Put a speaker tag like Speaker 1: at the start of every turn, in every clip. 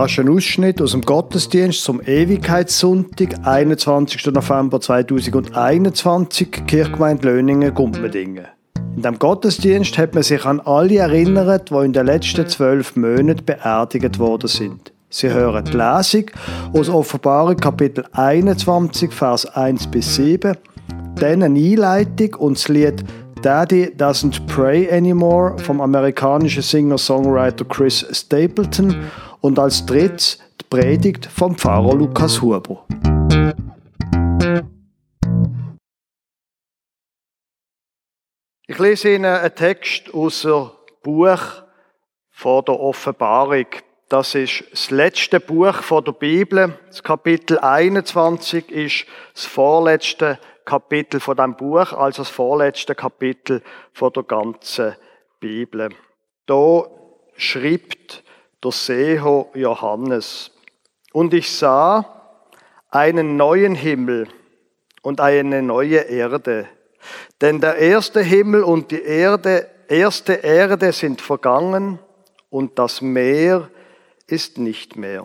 Speaker 1: Das ist ein Ausschnitt aus dem Gottesdienst zum Ewigkeitssonntag, 21. November 2021, Kirchgemeinde Löningen, Gumpendingen. In dem Gottesdienst hat man sich an alle erinnert, die in den letzten zwölf Monaten beerdigt worden sind. Sie hören die Lesung aus Offenbarung Kapitel 21, Vers 1 bis 7, dann eine Einleitung und das Lied Daddy Doesn't Pray Anymore vom amerikanischen Singer-Songwriter Chris Stapleton und als drittes die Predigt vom Pfarrer Lukas Huber. Ich lese Ihnen einen Text aus dem Buch von der Offenbarung. Das ist das letzte Buch von der Bibel. Das Kapitel 21 ist das vorletzte Kapitel von dem Buch, also das vorletzte Kapitel von der ganzen Bibel. Da schreibt der Seher Johannes. Und ich sah einen neuen Himmel und eine neue Erde. Denn der erste Himmel und die Erde, erste Erde sind vergangen und das Meer ist nicht mehr.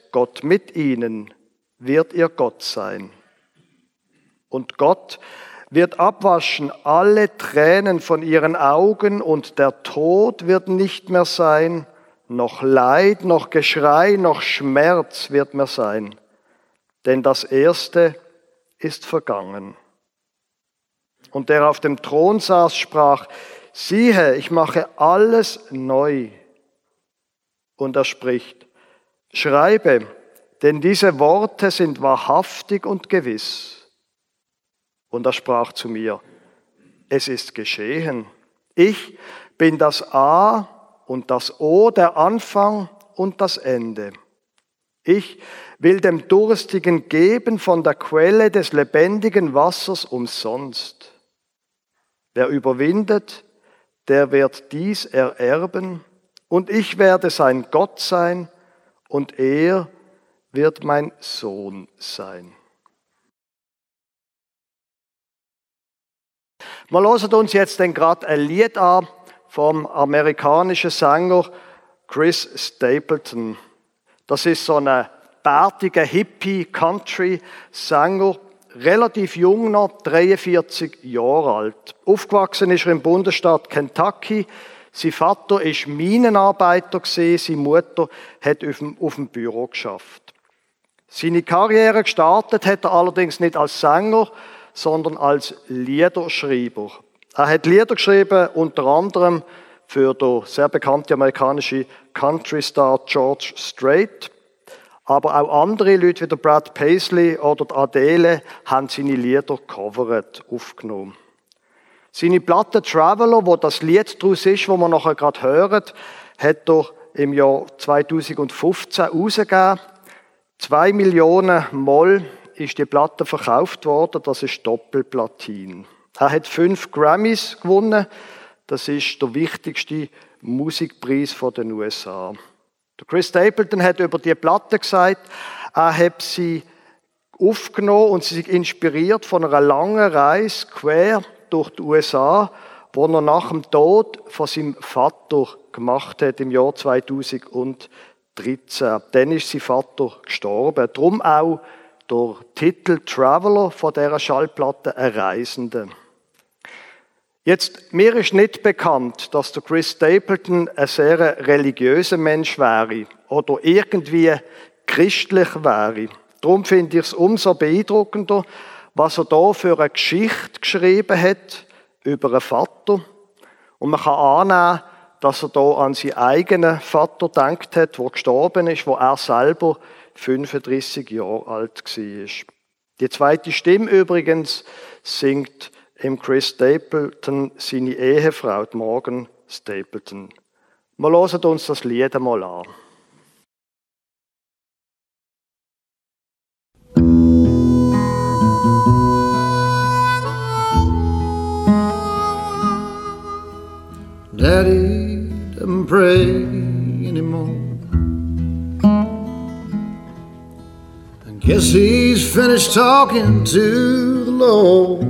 Speaker 1: Gott mit ihnen, wird ihr Gott sein. Und Gott wird abwaschen alle Tränen von ihren Augen, und der Tod wird nicht mehr sein, noch Leid, noch Geschrei, noch Schmerz wird mehr sein, denn das Erste ist vergangen. Und der auf dem Thron saß, sprach, siehe, ich mache alles neu. Und er spricht, schreibe, denn diese Worte sind wahrhaftig und gewiss. Und er sprach zu mir, es ist geschehen. Ich bin das A und das O der Anfang und das Ende. Ich will dem Durstigen geben von der Quelle des lebendigen Wassers umsonst. Wer überwindet, der wird dies ererben, und ich werde sein Gott sein, und er wird mein Sohn sein. Wir hören uns jetzt denn gerade ein Lied an, vom amerikanischen Sänger Chris Stapleton. Das ist so ein bärtiger Hippie-Country-Sänger, relativ jung noch, 43 Jahre alt. Aufgewachsen ist er im Bundesstaat Kentucky. Sein Vater ist Minenarbeiter seine Mutter hat auf dem, Büro geschafft. Seine Karriere gestartet hat er allerdings nicht als Sänger, sondern als Liederschreiber. Er hat Lieder geschrieben, unter anderem für den sehr bekannten amerikanischen Country-Star George Strait. Aber auch andere Leute wie der Brad Paisley oder Adele haben seine Lieder covered, aufgenommen. Seine Platte Traveler, wo das Lied daraus ist, wo wir nachher gerade hören, hat er im Jahr 2015 rausgegeben. Zwei Millionen Moll ist die Platte verkauft worden, das ist Doppelplatin. Er hat fünf Grammys gewonnen. Das ist der wichtigste Musikpreis den USA. Chris Stapleton hat über die Platte gesagt, er hat sie aufgenommen und sie sich inspiriert von einer langen Reise quer durch die USA, wo er nach dem Tod von seinem Vater gemacht hat im Jahr 2013. Dann ist sein Vater gestorben. Darum auch der Titel Traveler von dieser Schallplatte, ein Reisender. Jetzt, mir ist nicht bekannt, dass der Chris Stapleton ein sehr religiöser Mensch wäre oder irgendwie christlich wäre. Darum finde ich es umso beeindruckender, was er da für eine Geschichte geschrieben hat über einen Vater. Und man kann annehmen, dass er da an seinen eigenen Vater gedacht hat, der gestorben ist, wo er selber 35 Jahre alt war. Die zweite Stimme übrigens singt im Chris Stapleton seine Ehefrau, Morgan Stapleton. Wir hören uns das Lied einmal an.
Speaker 2: Daddy doesn't pray anymore. I guess he's finished talking to the Lord.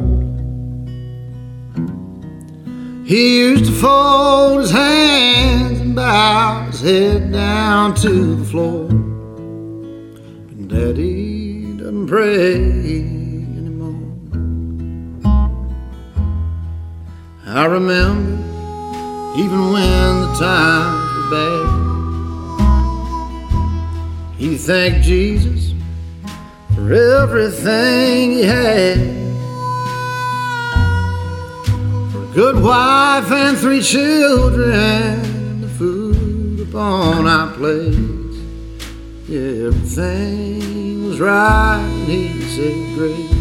Speaker 2: He used to fold his hands and bow his head down to the floor. But Daddy doesn't pray anymore. I remember even when the times were bad. He thanked Jesus for everything he had. For a good wife and three children, and the food upon our plates. Yeah, everything was right, and he said grace.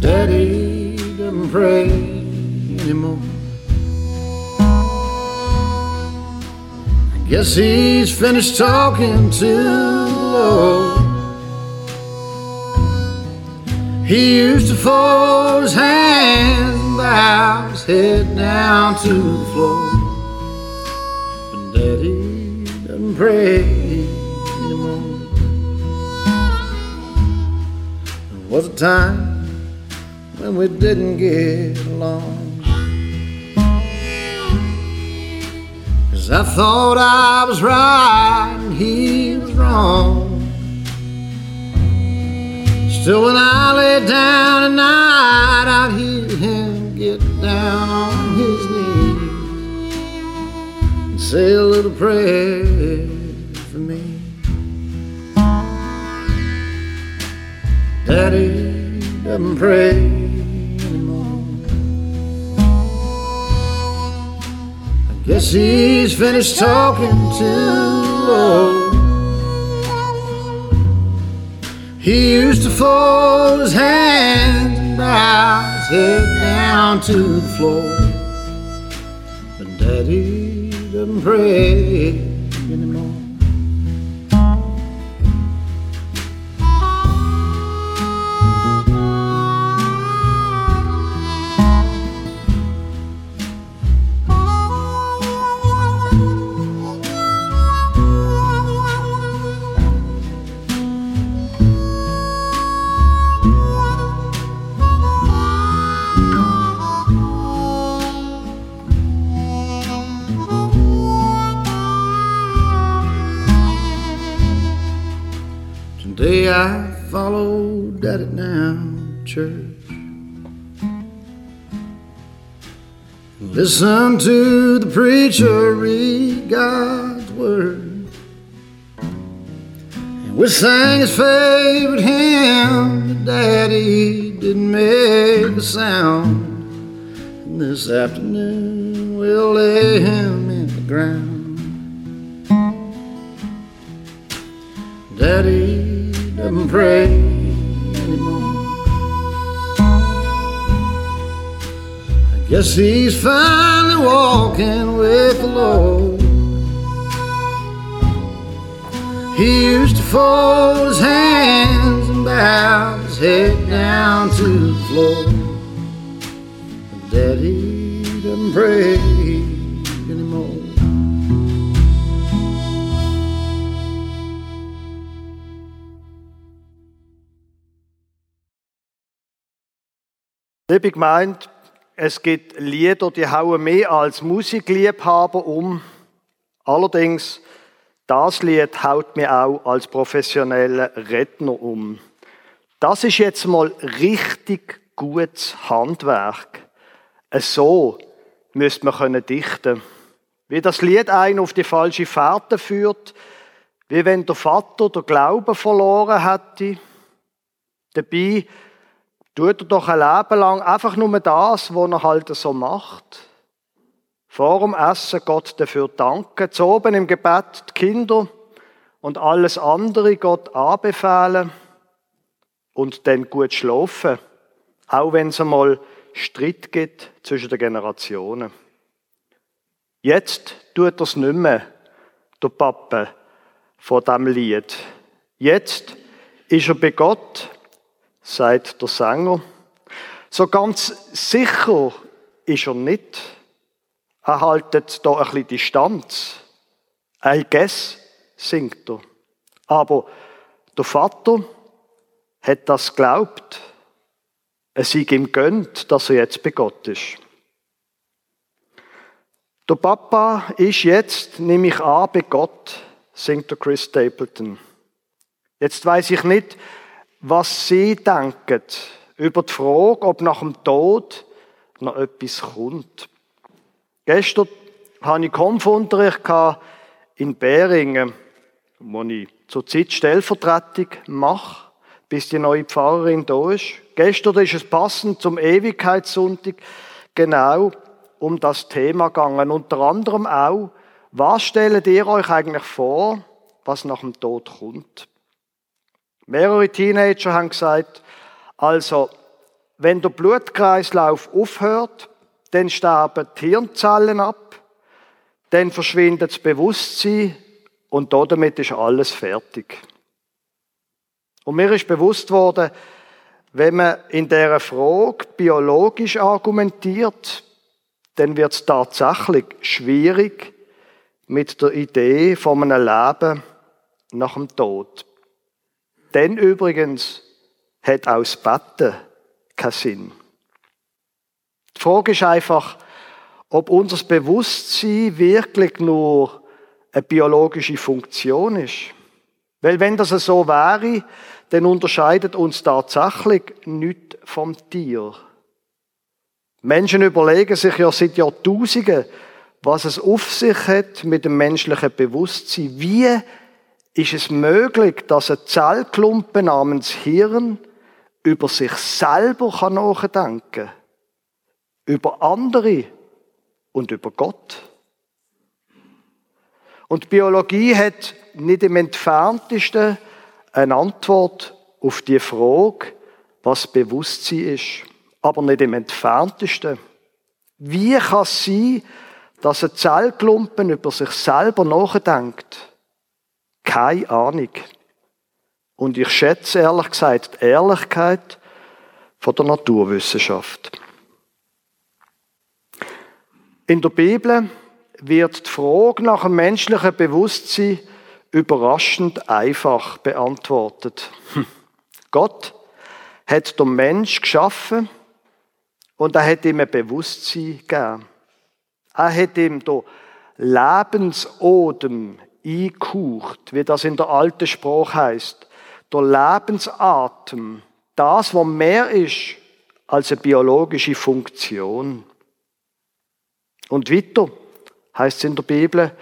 Speaker 2: Daddy doesn't pray anymore. I guess he's finished talking to the Lord. He used to fold his hands and bow his head down to the floor. But Daddy doesn't pray anymore. There was a time when we didn't get along. Cause I thought I was right and he was wrong. Still, when I lay down at night, I'd hear him get down on his knees and say a little prayer for me. Daddy doesn't pray guess he's finished talking to Lord. He used to fold his hands and bow his head down to the floor. But Daddy doesn't pray church. Listen to the preacher read God's word. And we sang his favorite hymn, but Daddy didn't make a sound. And this afternoon we'll lay him in the ground. Daddy doesn't pray anymore. Guess he's finally walking with the Lord. He used to fold his hands and bow his head down to the floor. But Daddy doesn't pray anymore.
Speaker 1: Liebe Gemeinde, es gibt Lieder, die hauen mehr als Musikliebhaber um. Allerdings, das Lied haut mir auch als professioneller Redner um. Das ist jetzt mal richtig gutes Handwerk. So müsste man können dichten. Wie das Lied einen auf die falsche Fährte führt, wie wenn der Vater den Glauben verloren hätte. Dabei tut er doch ein Leben lang einfach nur das, was er halt so macht. Vor dem Essen Gott dafür danken, zu oben im Gebet die Kinder und alles andere Gott anbefehlen und dann gut schlafen, auch wenn es einmal Streit gibt zwischen den Generationen. Jetzt tut er es nicht mehr, der Papa von diesem Lied. Jetzt ist er bei Gott sagt der Sänger. So ganz sicher ist er nicht. Er haltet da ein bisschen Distanz. I guess, singt er. Aber der Vater hat das glaubt. Es sei ihm gönnt, dass er jetzt bei Gott ist. Der Papa ist jetzt, nehme ich an, bei Gott, singt der Chris Stapleton. Jetzt weiß ich nicht, was Sie denken über die Frage, ob nach dem Tod noch etwas kommt. Gestern hatte ich Kampfunterricht in Beringen, wo ich zurzeit Stellvertretung mache, bis die neue Pfarrerin da ist. Gestern ist es passend zum Ewigkeitssonntag genau um das Thema gegangen. Unter anderem auch, was stellt ihr euch eigentlich vor, was nach dem Tod kommt? Mehrere Teenager haben gesagt, also, wenn der Blutkreislauf aufhört, dann sterben die Hirnzellen ab, dann verschwindet das Bewusstsein und damit ist alles fertig. Und mir ist bewusst worden, wenn man in dieser Frage biologisch argumentiert, dann wird es tatsächlich schwierig mit der Idee von einem Leben nach dem Tod. Denn übrigens hat auch das keinen Sinn. Die Frage ist einfach, ob unser Bewusstsein wirklich nur eine biologische Funktion ist. Weil wenn das so wäre, dann unterscheidet uns tatsächlich nichts vom Tier. Menschen überlegen sich ja seit Jahrtausenden, was es auf sich hat mit dem menschlichen Bewusstsein. Wie ist es möglich, dass ein Zellklumpen namens Hirn über sich selber nachdenken kann? Über andere und über Gott. Und Biologie hat nicht im entferntesten eine Antwort auf die Frage, was Bewusstsein ist aber nicht im entferntesten. Wie kann es sein, dass ein Zellklumpen über sich selber nachdenkt? Keine Ahnung. Und ich schätze ehrlich gesagt die Ehrlichkeit von der Naturwissenschaft. In der Bibel wird die Frage nach dem menschlichen Bewusstsein überraschend einfach beantwortet. Gott hat der Mensch geschaffen und er hat ihm ein Bewusstsein gegeben. Er hat ihm den Lebensodem eingekucht, wie das in der alten Sprache heißt. Der Lebensatem, das, was mehr ist als eine biologische Funktion. Und weiter heißt es in der Bibel,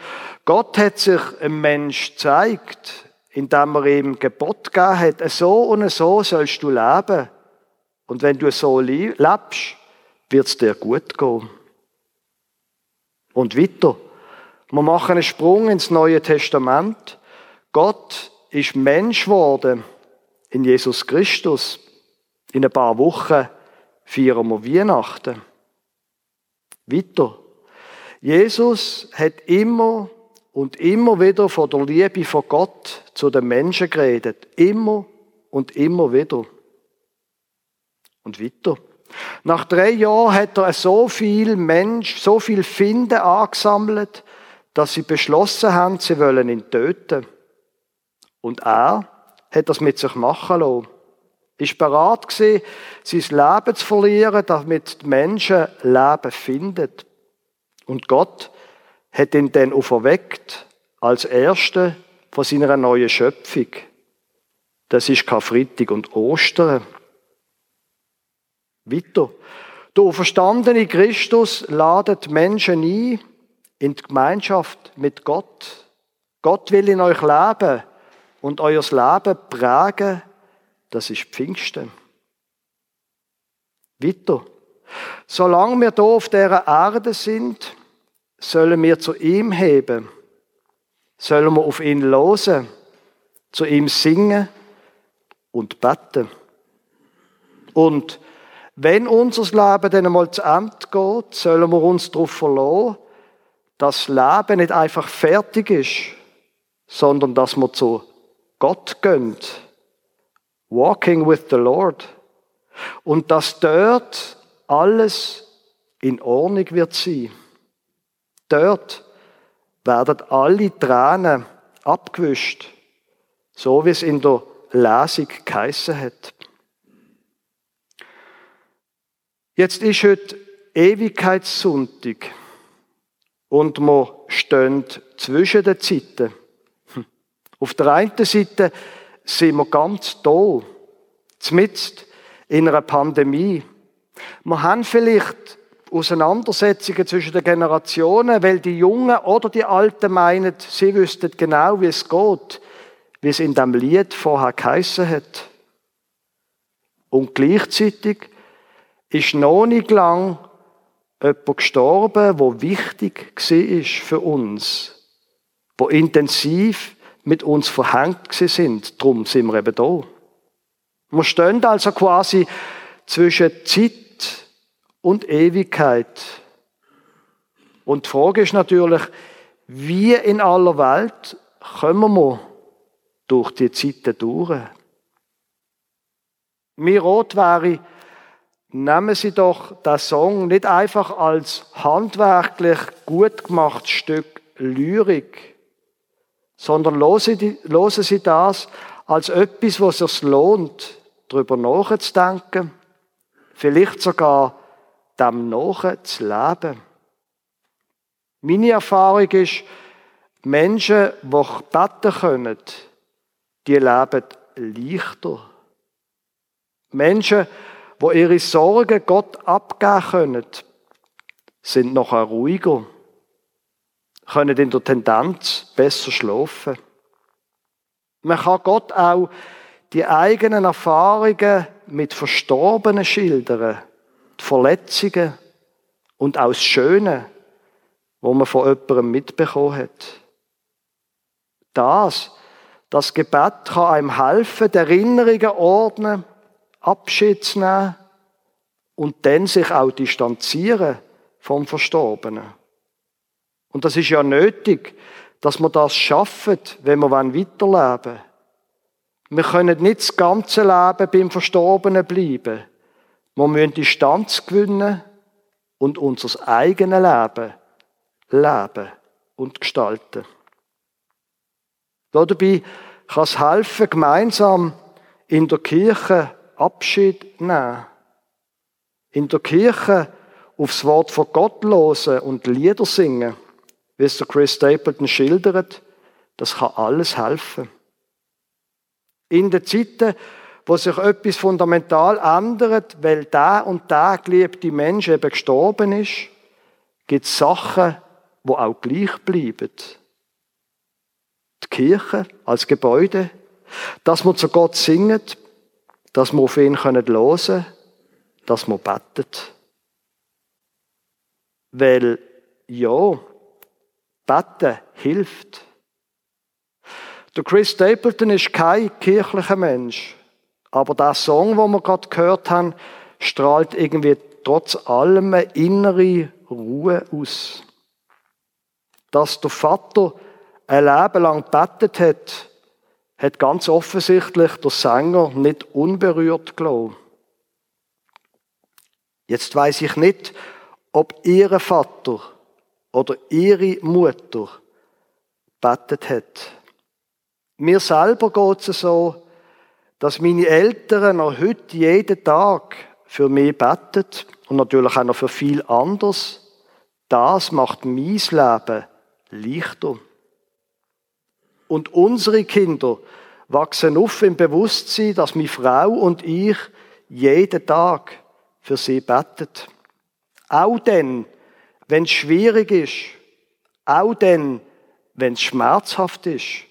Speaker 1: Gott hat sich einem Mensch gezeigt, indem er ihm Gebot gegeben hat, so und so sollst du leben. Und wenn du so lebst, wird es dir gut gehen. Und weiter. Wir machen einen Sprung ins Neue Testament. Gott ist Mensch geworden in Jesus Christus. In ein paar Wochen feiern wir Weihnachten. Weiter. Jesus hat immer und immer wieder von der Liebe von Gott zu den Menschen geredet. Immer und immer wieder. Und weiter. Nach drei Jahren hat er so viel Mensch, so viel Finden angesammelt, dass sie beschlossen haben, sie wollen ihn töten. Und er hat das mit sich machen lassen. Ist bereit gewesen, sein Leben zu verlieren, damit die Menschen Leben finden. Und Gott hat ihn dann auferweckt als Erste von seiner neuen Schöpfung. Das ist Karfreitag und Ostern. Weiter. Der verstandene Christus ladet Menschen ein in die Gemeinschaft mit Gott. Gott will in euch leben und euer Leben prägen. Das ist Pfingsten. Weiter. Solange wir hier auf dieser Erde sind, sollen wir zu ihm heben. Sollen wir auf ihn losen, zu ihm singen und beten. Und wenn unser Leben dann einmal zu Ende geht, sollen wir uns darauf verlassen, das Leben nicht einfach fertig ist, sondern dass wir zu Gott gehen. Walking with the Lord. Und dass dort alles in Ordnung wird sein. Dort werden alle Tränen abgewischt, so wie es in der Lesung geheissen hat. Jetzt ist heute Ewigkeitssonntag und wir stehen zwischen den Zeiten. Auf der einen Seite sind wir ganz toll, zumindest in einer Pandemie. Wir haben vielleicht Auseinandersetzungen zwischen den Generationen, weil die Jungen oder die Alten meinen, sie wüssten genau, wie es geht, wie es in dem Lied vorher geheissen hat. Und gleichzeitig ist noch nicht lang jemand gestorben, wo wichtig war für uns, wo intensiv mit uns verhängt sind. Darum sind wir eben da. Wir stehen also quasi zwischen Zeit und Ewigkeit. Und die Frage ist natürlich, wie in aller Welt kommen wir durch die Zeiten durch? Mir rot wäre, nehmen Sie doch den Song nicht einfach als handwerklich gut gemachtes Stück Lyrik, sondern hören Sie das als etwas, was es lohnt, darüber nachzudenken, vielleicht sogar dem nachzuleben. Meine Erfahrung ist, Menschen, die beten können, die leben leichter. Menschen, die ihre Sorgen Gott abgeben können, sind nachher ruhiger, können in der Tendenz besser schlafen. Man kann Gott auch die eigenen Erfahrungen mit Verstorbenen schildern, die Verletzungen und auch das Schöne, wo man von jemandem mitbekommen hat. Das, das Gebet kann einem helfen, die Erinnerungen ordnen Abschied zu nehmen und dann sich auch distanzieren vom Verstorbenen. Und das ist ja nötig, dass wir das schaffen, wenn wir weiterleben wollen. Wir können nicht das ganze Leben beim Verstorbenen bleiben. Wir müssen Distanz gewinnen und unser eigenes Leben leben und gestalten. Dabei kann es helfen, gemeinsam in der Kirche Abschied nehmen. In der Kirche aufs Wort von Gott hören und Lieder singen, wie es Chris Stapleton schildert, das kann alles helfen. In den Zeiten, wo sich etwas fundamental ändert, weil der und der geliebte Mensch eben gestorben ist, gibt es Sachen, wo auch gleich bleiben. Die Kirche als Gebäude, dass man zu Gott singet, dass wir auf ihn hören können, dass wir beten. Weil, ja, beten hilft. Der Chris Stapleton ist kein kirchlicher Mensch, aber der Song, den wir gerade gehört haben, strahlt irgendwie trotz allem eine innere Ruhe aus. Dass der Vater ein Leben lang betet hat, hat ganz offensichtlich der Sänger nicht unberührt gelassen. Jetzt weiß ich nicht, ob ihr Vater oder ihre Mutter betet hat. Mir selber geht es so, dass meine Eltern noch heute jeden Tag für mich beten und natürlich auch noch für viel anderes. Das macht mein Leben leichter. Und unsere Kinder wachsen auf im Bewusstsein, dass meine Frau und ich jeden Tag für sie betet. Auch dann, wenn es schwierig ist. Auch dann, wenn es schmerzhaft ist.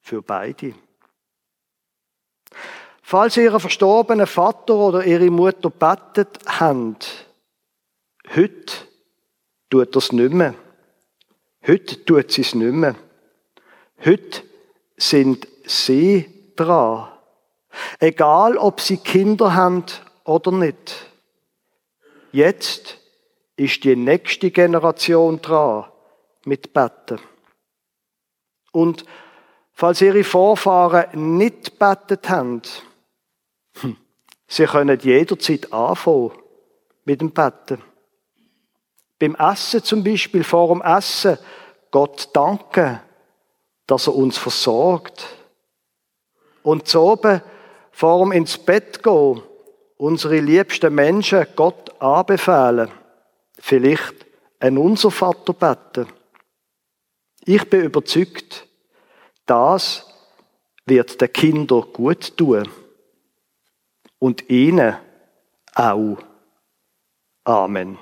Speaker 1: Für beide. Falls ihr verstorbenen Vater oder ihre Mutter betet habt, heute tut es nicht mehr. Heute tut sie es nicht mehr. Heute sind sie dran. Egal, ob sie Kinder haben oder nicht. Jetzt ist die nächste Generation dran mit Betten. Und falls ihre Vorfahren nicht bettet haben, hm, sie können jederzeit anfangen mit dem Betten. Beim Essen zum Beispiel, vor dem Essen, Gott danken, dass er uns versorgt. Und zu oben, vor dem ins Bett gehen, unsere liebsten Menschen Gott anbefehlen. Vielleicht ein Unser Vater beten. Ich bin überzeugt, das wird den Kindern gut tun. Und ihnen auch. Amen.